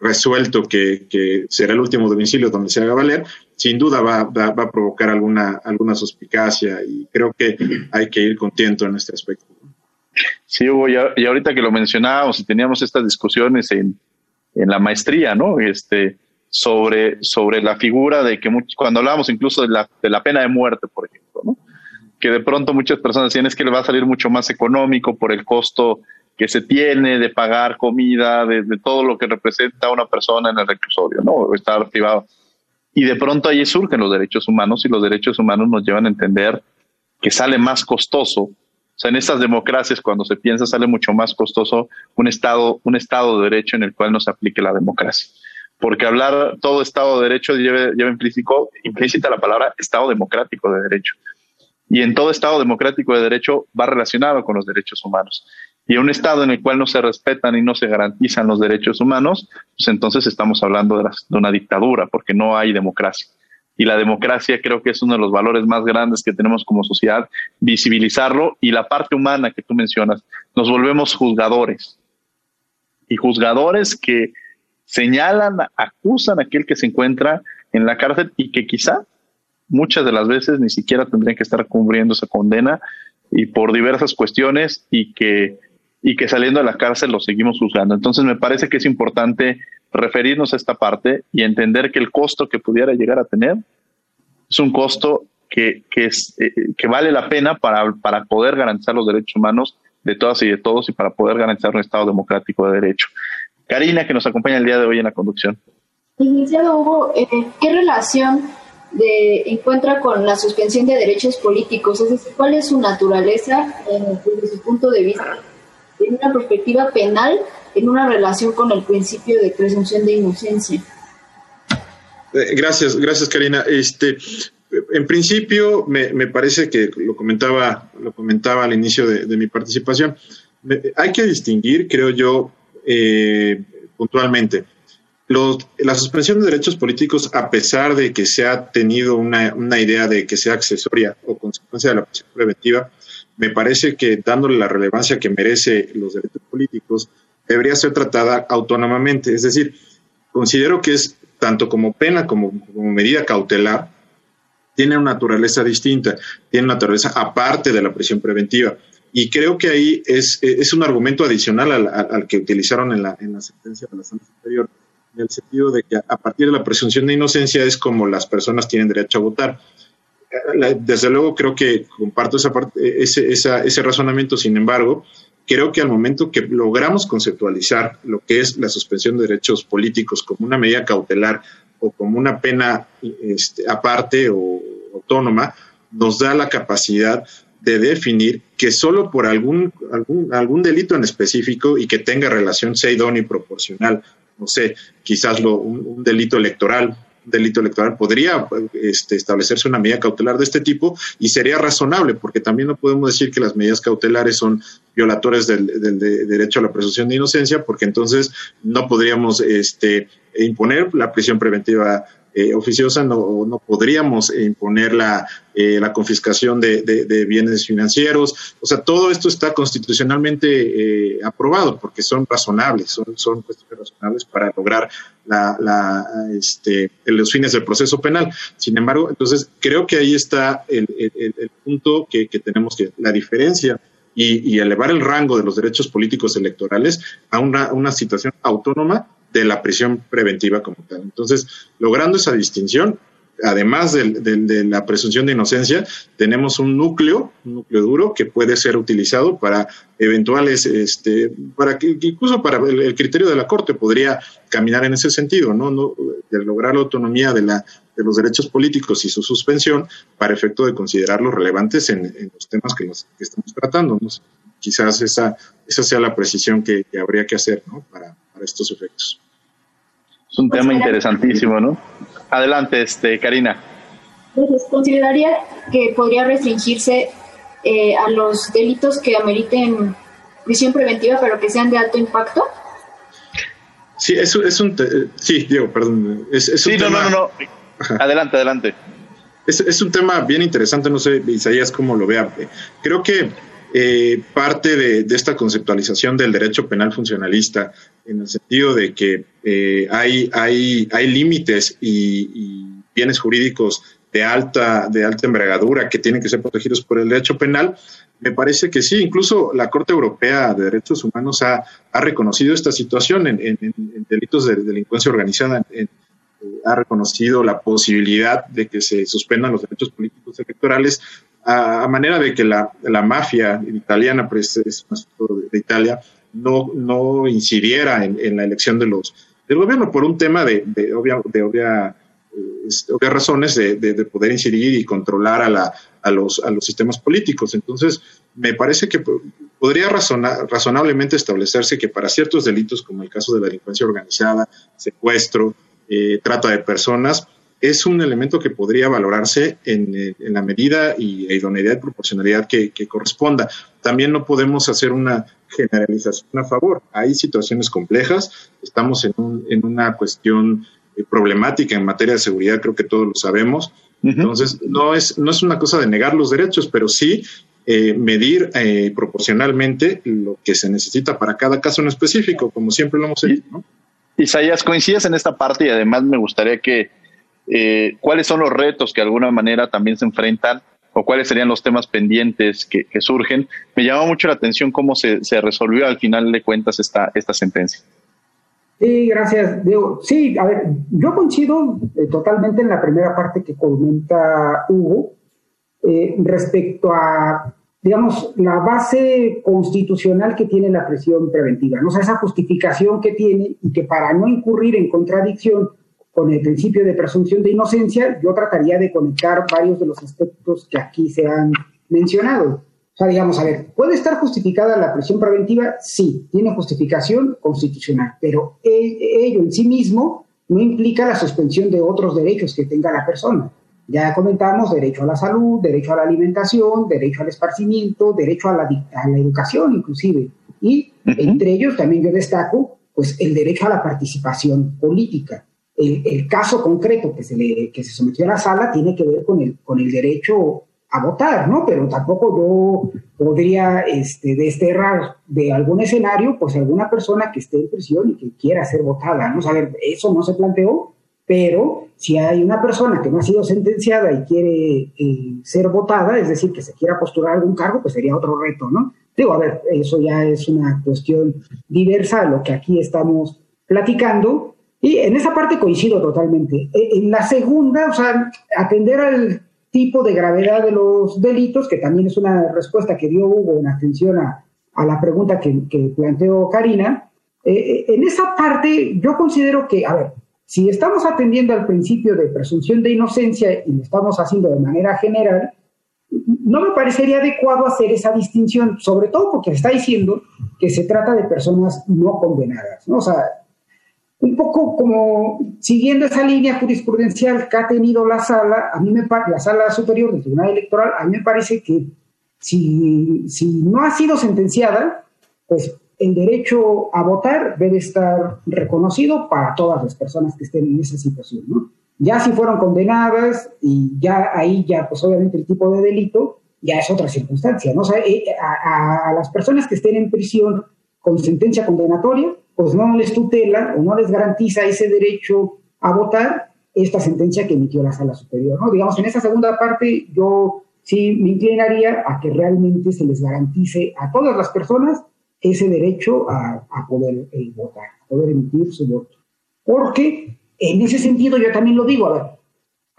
resuelto que, será el último domicilio donde se haga valer, sin duda va, a provocar alguna, alguna suspicacia y creo que hay que ir contento en este aspecto. Sí, Hugo, y, ahorita que lo mencionábamos y teníamos estas discusiones en, la maestría, ¿no? Este, sobre, sobre la figura de que cuando hablábamos incluso de la, de la pena de muerte, por ejemplo, ¿no? Que de pronto muchas personas decían es que le va a salir mucho más económico por el costo que se tiene de pagar comida, de, todo lo que representa una persona en el reclusorio, ¿no? Estar privado. Y de pronto ahí surgen los derechos humanos y los derechos humanos nos llevan a entender que sale más costoso. O sea, en estas democracias, cuando se piensa, sale mucho más costoso un Estado, un Estado de Derecho en el cual no se aplique la democracia. Porque hablar todo Estado de Derecho lleva, lleva implícito, implícita la palabra Estado democrático de Derecho y en todo Estado democrático de derecho va relacionado con los derechos humanos. Y en un Estado en el cual no se respetan y no se garantizan los derechos humanos, pues entonces estamos hablando de, de una dictadura, porque no hay democracia. Y la democracia creo que es uno de los valores más grandes que tenemos como sociedad, visibilizarlo y la parte humana que tú mencionas, nos volvemos juzgadores. Y juzgadores que señalan, acusan a aquel que se encuentra en la cárcel y que quizá muchas de las veces ni siquiera tendrían que estar cubriendo esa condena y por diversas cuestiones y que, y que saliendo de la cárcel lo seguimos juzgando. Entonces me parece que es importante referirnos a esta parte y entender que el costo que pudiera llegar a tener es un costo que, que, es, eh, que vale la pena para, para poder garantizar los derechos humanos de todas y de todos y para poder garantizar un Estado democrático de derecho. Karina, que nos acompaña el día de hoy en la conducción. Iniciado Hugo, eh, ¿qué relación de, encuentra con la suspensión de derechos políticos? Es decir, ¿cuál es su naturaleza desde su punto de vista, en una perspectiva penal, en una relación con el principio de presunción de inocencia? Eh, gracias, gracias Karina. Este, en principio, me, me, parece que lo comentaba, lo comentaba al inicio de, mi participación. hay que distinguir, creo yo, eh, puntualmente, los, la suspensión de derechos políticos, a pesar de que se ha tenido una, idea de que sea accesoria o consecuencia de la prisión preventiva, me parece que dándole la relevancia que merece los derechos políticos, debería ser tratada autónomamente. Es decir, considero que es tanto como pena como, medida cautelar, tiene una naturaleza distinta, tiene una naturaleza aparte de la prisión preventiva. Y creo que ahí es, un argumento adicional al, que utilizaron en la, en la sentencia de la Santa Superior, en el sentido de que a partir de la presunción de inocencia es como las personas tienen derecho a votar. Desde luego creo que comparto esa parte, ese, esa, ese razonamiento, sin embargo, creo que al momento que logramos conceptualizar lo que es la suspensión de derechos políticos como una medida cautelar o como una pena este, aparte o autónoma, nos da la capacidad de definir que solo por algún, algún, algún delito en específico y que tenga relación, sea y proporcional, no sé, quizás lo, un delito electoral delito electoral, podría este, establecerse una medida cautelar de este tipo y sería razonable, porque también no podemos decir que las medidas cautelares son violatorias del, derecho a la presunción de inocencia, porque entonces no podríamos este, imponer la prisión preventiva eh, oficiosa no, no podríamos imponer la, eh, la confiscación de, de, bienes financieros. O sea, todo esto está constitucionalmente eh, aprobado porque son razonables, son, son cuestiones razonables para lograr la, la, este, los fines del proceso penal. Sin embargo, entonces creo que ahí está el, el, el punto que, que, tenemos que, la diferencia y, y, elevar el rango de los derechos políticos electorales a una, una situación autónoma de la prisión preventiva como tal. Entonces, logrando esa distinción, además de, la presunción de inocencia, tenemos un núcleo, un núcleo duro que puede ser utilizado para eventuales, este, para que incluso para el, criterio de la Corte podría caminar en ese sentido, ¿no? no de lograr la autonomía de, la, de los derechos políticos y su suspensión para efecto de considerarlos relevantes en, los temas que, estamos tratando. Quizás esa, esa sea la precisión que, habría que hacer ¿no? para, para estos efectos. Es un tema interesantísimo, ¿no? Adelante, este, Karina. Pues, consideraría que podría restringirse eh, a los delitos que ameriten prisión preventiva, pero que sean de alto impacto. Sí, es, es un. Sí, Diego, perdón. Es, sí, no, no, no, Adelante, adelante. Es, es un tema bien interesante, no sé, Isaías, cómo lo vea. Creo que eh, parte de, esta conceptualización del derecho penal funcionalista en el sentido de que eh, hay, hay, hay límites y, bienes jurídicos de alta, de alta envergadura que tienen que ser protegidos por el derecho penal, me parece que sí, incluso la Corte Europea de Derechos Humanos ha, ha reconocido esta situación en, delitos de delincuencia organizada, ha reconocido la posibilidad de que se suspendan los derechos políticos electorales a, manera de que la, la mafia italiana, pues es de, Italia, no, no incidiera en, la elección de los, del gobierno por un tema de, de, obvia, de obvia, eh, razones de, de, poder incidir y controlar a, la, a, los, a los sistemas políticos. Entonces, me parece que podría razonar, razonablemente establecerse que para ciertos delitos, como el caso de la delincuencia organizada, secuestro, eh, trata de personas, es un elemento que podría valorarse en, eh, la medida y idoneidad y proporcionalidad que, corresponda. También no podemos hacer una generalización a favor. Hay situaciones complejas, estamos en, en una cuestión eh, problemática en materia de seguridad, creo que todos lo sabemos. Entonces, no es, no es una cosa de negar los derechos, pero sí eh, medir proporcionalmente lo que se necesita para cada caso en específico, como siempre lo hemos hecho. ¿no? Isaías, coincides en esta parte y además me gustaría que eh, cuáles son los retos que de alguna manera también se enfrentan o cuáles serían los temas pendientes que, surgen. Me llamó mucho la atención cómo se, resolvió al final de cuentas esta, esta sentencia. Sí, gracias, Diego. Sí, a ver, yo coincido eh, totalmente en la primera parte que comenta Hugo eh, respecto a digamos, la base constitucional que tiene la prisión preventiva, ¿no? O esa justificación que tiene y que para no incurrir en contradicción con el principio de presunción de inocencia, yo trataría de conectar varios de los aspectos que aquí se han mencionado. O sea, digamos, a ver, ¿puede estar justificada la prisión preventiva? Sí, tiene justificación constitucional, pero e, ello en sí mismo no implica la suspensión de otros derechos que tenga la persona. Ya comentamos derecho a la salud, derecho a la alimentación, derecho al esparcimiento, derecho a la, a la educación inclusive. Y entre ellos también yo destaco pues el derecho a la participación política. El, caso concreto que se, le, que se sometió a la sala tiene que ver con el, con el derecho a votar, ¿no? Pero tampoco yo podría este, desterrar de algún escenario, pues alguna persona que esté en prisión y que quiera ser votada, ¿no? O ver, eso no se planteó, pero si hay una persona que no ha sido sentenciada y quiere eh, ser votada, es decir, que se quiera postular algún cargo, pues sería otro reto, ¿no? Digo, a ver, eso ya es una cuestión diversa a lo que aquí estamos platicando, y en esa parte coincido totalmente. E, en la segunda, o sea, atender al tipo de gravedad de los delitos, que también es una respuesta que dio Hugo en atención a, la pregunta que, que planteó Karina. Eh, eh, en esa parte yo considero que, a ver, si estamos atendiendo al principio de presunción de inocencia y lo estamos haciendo de manera general, no me parecería adecuado hacer esa distinción, sobre todo porque está diciendo que se trata de personas no condenadas, ¿no? O sea, un poco como siguiendo esa línea jurisprudencial que ha tenido la sala, a mí me la sala superior del Tribunal Electoral, a mí me parece que si, si no ha sido sentenciada, pues el derecho a votar debe estar reconocido para todas las personas que estén en esa situación, ¿no? Ya si fueron condenadas y ya ahí ya, pues obviamente el tipo de delito ya es otra circunstancia, ¿no? Eh, a las personas que estén en prisión con sentencia condenatoria, pues no les tutela o no les garantiza ese derecho a votar esta sentencia que emitió la sala superior. ¿no? Digamos, en esa segunda parte yo sí me inclinaría a que realmente se les garantice a todas las personas ese derecho a, poder eh, votar, a poder emitir su voto. Porque en ese sentido yo también lo digo, a ver,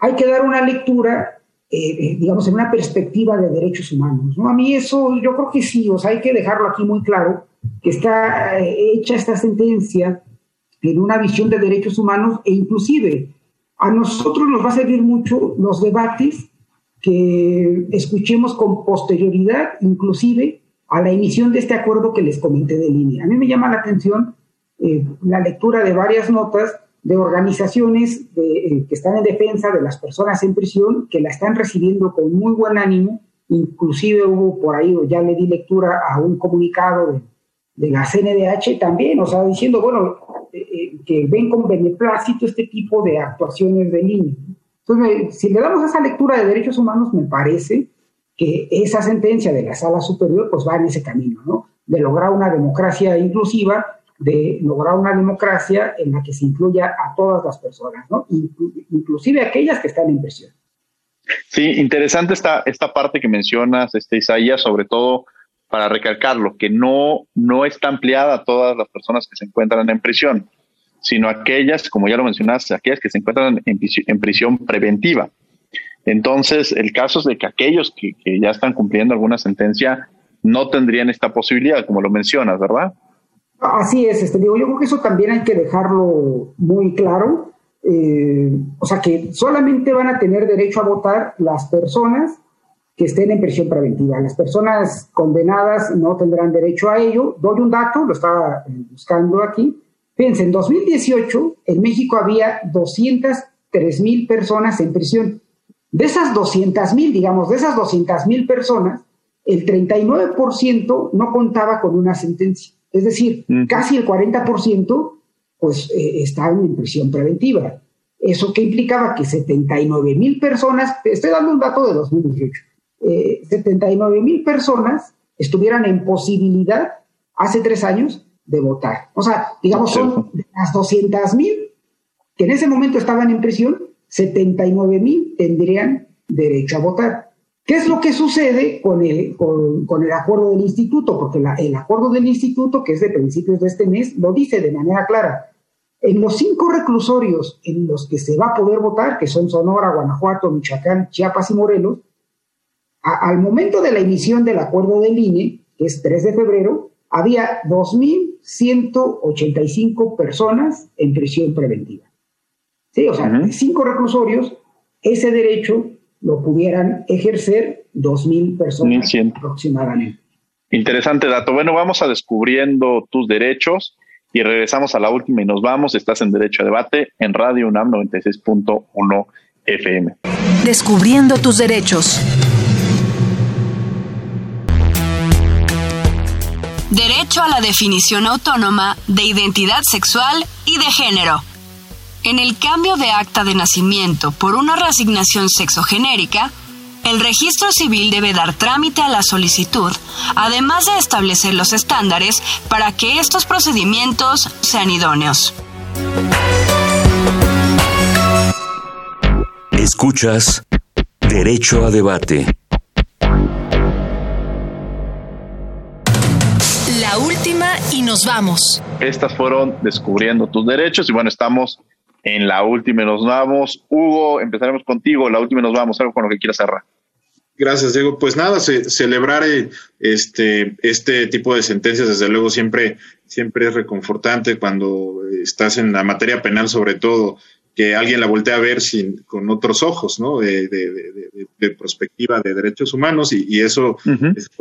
hay que dar una lectura, eh, eh, digamos, en una perspectiva de derechos humanos. ¿no? A mí eso yo creo que sí, o sea, hay que dejarlo aquí muy claro que está eh, hecha esta sentencia en una visión de derechos humanos e inclusive a nosotros nos va a servir mucho los debates que escuchemos con posterioridad, inclusive a la emisión de este acuerdo que les comenté de línea. A mí me llama la atención eh, la lectura de varias notas de organizaciones eh, que están en defensa de las personas en prisión, que la están recibiendo con muy buen ánimo. Inclusive hubo por ahí, ya le di lectura a un comunicado de de la CNDH también, o sea, diciendo, bueno, eh, eh, que ven con beneplácito este tipo de actuaciones de línea. Entonces, si le damos esa lectura de derechos humanos, me parece que esa sentencia de la sala superior pues va en ese camino, ¿no? De lograr una democracia inclusiva, de lograr una democracia en la que se incluya a todas las personas, ¿no? Inclusive aquellas que están en prisión. Sí, interesante esta, esta parte que mencionas, este, Isaías, sobre todo para recalcarlo, que no, no está ampliada a todas las personas que se encuentran en prisión, sino aquellas, como ya lo mencionaste, aquellas que se encuentran en, prisión preventiva. Entonces, el caso es de que aquellos que, ya están cumpliendo alguna sentencia no tendrían esta posibilidad, como lo mencionas, ¿verdad? Así es, este, digo, yo creo que eso también hay que dejarlo muy claro. Eh, o sea, que solamente van a tener derecho a votar las personas que estén en prisión preventiva. Las personas condenadas no tendrán derecho a ello. Doy un dato, lo estaba eh, buscando aquí. Fíjense, en 2018 en México había 203 mil personas en prisión. De esas 200 mil, digamos, de esas 200 mil personas, el 39% no contaba con una sentencia. Es decir, casi el 40% pues eh, estaban en prisión preventiva. ¿Eso qué implicaba? Que 79 mil personas, estoy dando un dato de 2018, 79 eh, mil personas estuvieran en posibilidad hace tres años de votar. O sea, digamos, son las 200 mil que en ese momento estaban en prisión, 79 mil tendrían derecho a votar. ¿Qué es lo que sucede con el, con, el acuerdo del instituto? Porque el acuerdo del instituto, que es de principios de este mes, lo dice de manera clara. En los cinco reclusorios en los que se va a poder votar, que son Sonora, Guanajuato, Michoacán, Chiapas y Morelos, al momento de la emisión del acuerdo del INE, que es 3 de febrero, había 2.185 personas en prisión preventiva. Sí, o sea, cinco reclusorios, ese derecho lo pudieran ejercer 2.000 personas aproximadamente. Interesante dato. Bueno, vamos a descubriendo tus derechos y regresamos a la última y nos vamos. Estás en Derecho a Debate en Radio UNAM 96.1 FM. Descubriendo tus derechos. Derecho a la definición autónoma de identidad sexual y de género. En el cambio de acta de nacimiento por una reasignación sexogenérica, el registro civil debe dar trámite a la solicitud, además de establecer los estándares para que estos procedimientos sean idóneos. Escuchas Derecho a Debate. La última y nos vamos. Estas fueron Descubriendo tus derechos y bueno, estamos en la última y nos vamos. Hugo, empezaremos contigo. La última y nos vamos. Algo con lo que quieras cerrar. Gracias, Diego. Pues nada, celebrar eh, este, este tipo de sentencias, desde luego, siempre, siempre es reconfortante cuando estás en la materia penal, sobre todo, que alguien la voltea a ver sin, con otros ojos, ¿no? De, de, perspectiva de derechos humanos y, eso,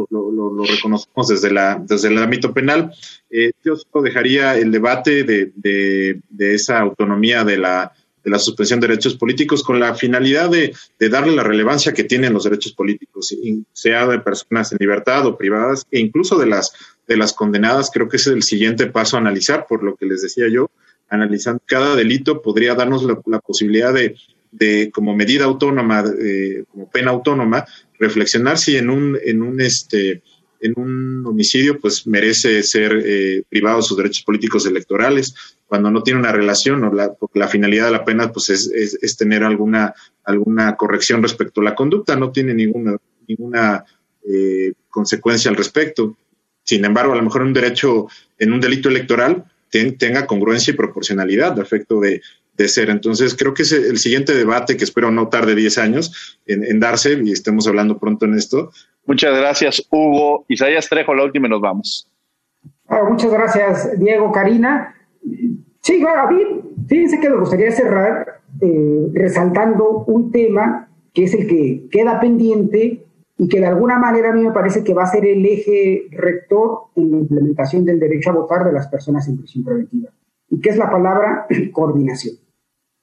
lo, reconocemos desde, la, desde el ámbito penal. Eh, yo solo dejaría el debate de, esa autonomía de la, de la suspensión de derechos políticos con la finalidad de, darle la relevancia que tienen los derechos políticos, sea de personas en libertad o privadas, e incluso de las, de las condenadas. Creo que ese es el siguiente paso a analizar, por lo que les decía yo analizando cada delito, podría darnos la, posibilidad de, de, como medida autónoma, eh, como pena autónoma, reflexionar si en un, en un, este, en un homicidio, pues merece ser eh, privado de sus derechos políticos electorales, cuando no tiene una relación, o la, porque la finalidad de la pena, pues es, es, tener alguna, alguna corrección respecto a la conducta, no tiene ninguna, ninguna eh, consecuencia al respecto. Sin embargo, a lo mejor un derecho en un delito electoral, tenga congruencia y proporcionalidad de efecto de, ser. Entonces, creo que es el siguiente debate que espero no tarde 10 años en, darse y estemos hablando pronto en esto. Muchas gracias, Hugo. Isaías Trejo, la última y nos vamos. Ah, muchas gracias, Diego, Karina. Sí, a mí, fíjense que me gustaría cerrar eh, resaltando un tema que es el que queda pendiente y que de alguna manera a mí me parece que va a ser el eje rector en la implementación del derecho a votar de las personas en prisión preventiva, y que es la palabra coordinación.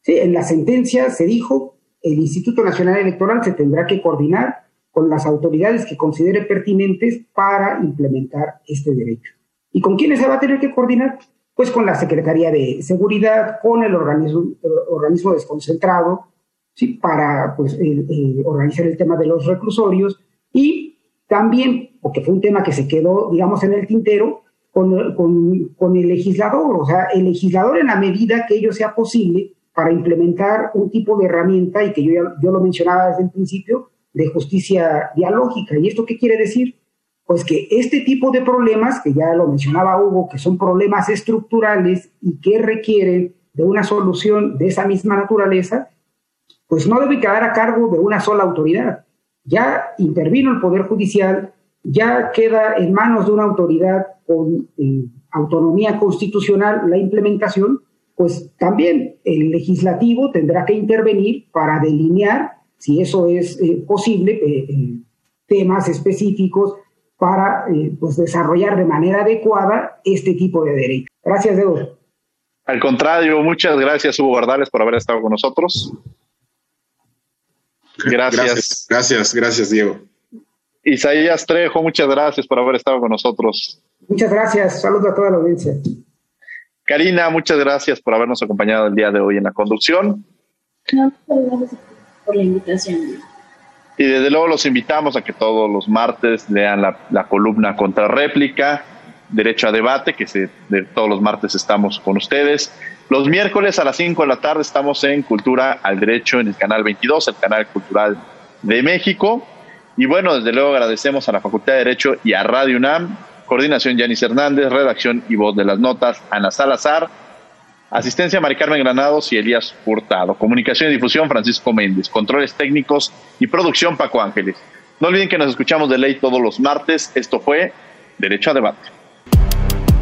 Sí, en la sentencia se dijo, el Instituto Nacional Electoral se tendrá que coordinar con las autoridades que considere pertinentes para implementar este derecho. ¿Y con quiénes se va a tener que coordinar? Pues con la Secretaría de Seguridad, con el organismo, organismo desconcentrado, ¿sí? para pues, organizar el tema de los reclusorios, y también, porque fue un tema que se quedó, digamos, en el tintero, con, con, el legislador, o sea, el legislador en la medida que ello sea posible para implementar un tipo de herramienta, y que yo, yo lo mencionaba desde el principio, de justicia dialógica. ¿Y esto qué quiere decir? Pues que este tipo de problemas, que ya lo mencionaba Hugo, que son problemas estructurales y que requieren de una solución de esa misma naturaleza, pues no debe quedar a cargo de una sola autoridad ya intervino el Poder Judicial, ya queda en manos de una autoridad con eh, autonomía constitucional la implementación, pues también el legislativo tendrá que intervenir para delinear, si eso es eh, posible, eh, temas específicos para pues desarrollar de manera adecuada este tipo de derecho. Gracias, Edo. Al contrario, muchas gracias, Hugo Bardales, por haber estado con nosotros. Gracias. Gracias, gracias, Diego. Isaías Trejo, muchas gracias por haber estado con nosotros. Muchas gracias, saludos a toda la audiencia. Karina, muchas gracias por habernos acompañado el día de hoy en la conducción. No, gracias por la invitación. Y desde luego los invitamos a que todos los martes lean la, la columna réplica Derecho a Debate, que se, de, todos los martes estamos con ustedes. Los miércoles a las 5 de la tarde estamos en Cultura al Derecho en el canal 22, el canal cultural de México. Y bueno, desde luego agradecemos a la Facultad de Derecho y a Radio UNAM, coordinación Yanis Hernández, redacción y voz de las notas Ana Salazar, asistencia Mari Carmen Granados y Elías Hurtado, comunicación y difusión Francisco Méndez, controles técnicos y producción Paco Ángeles. No olviden que nos escuchamos de ley todos los martes. Esto fue Derecho a Debate.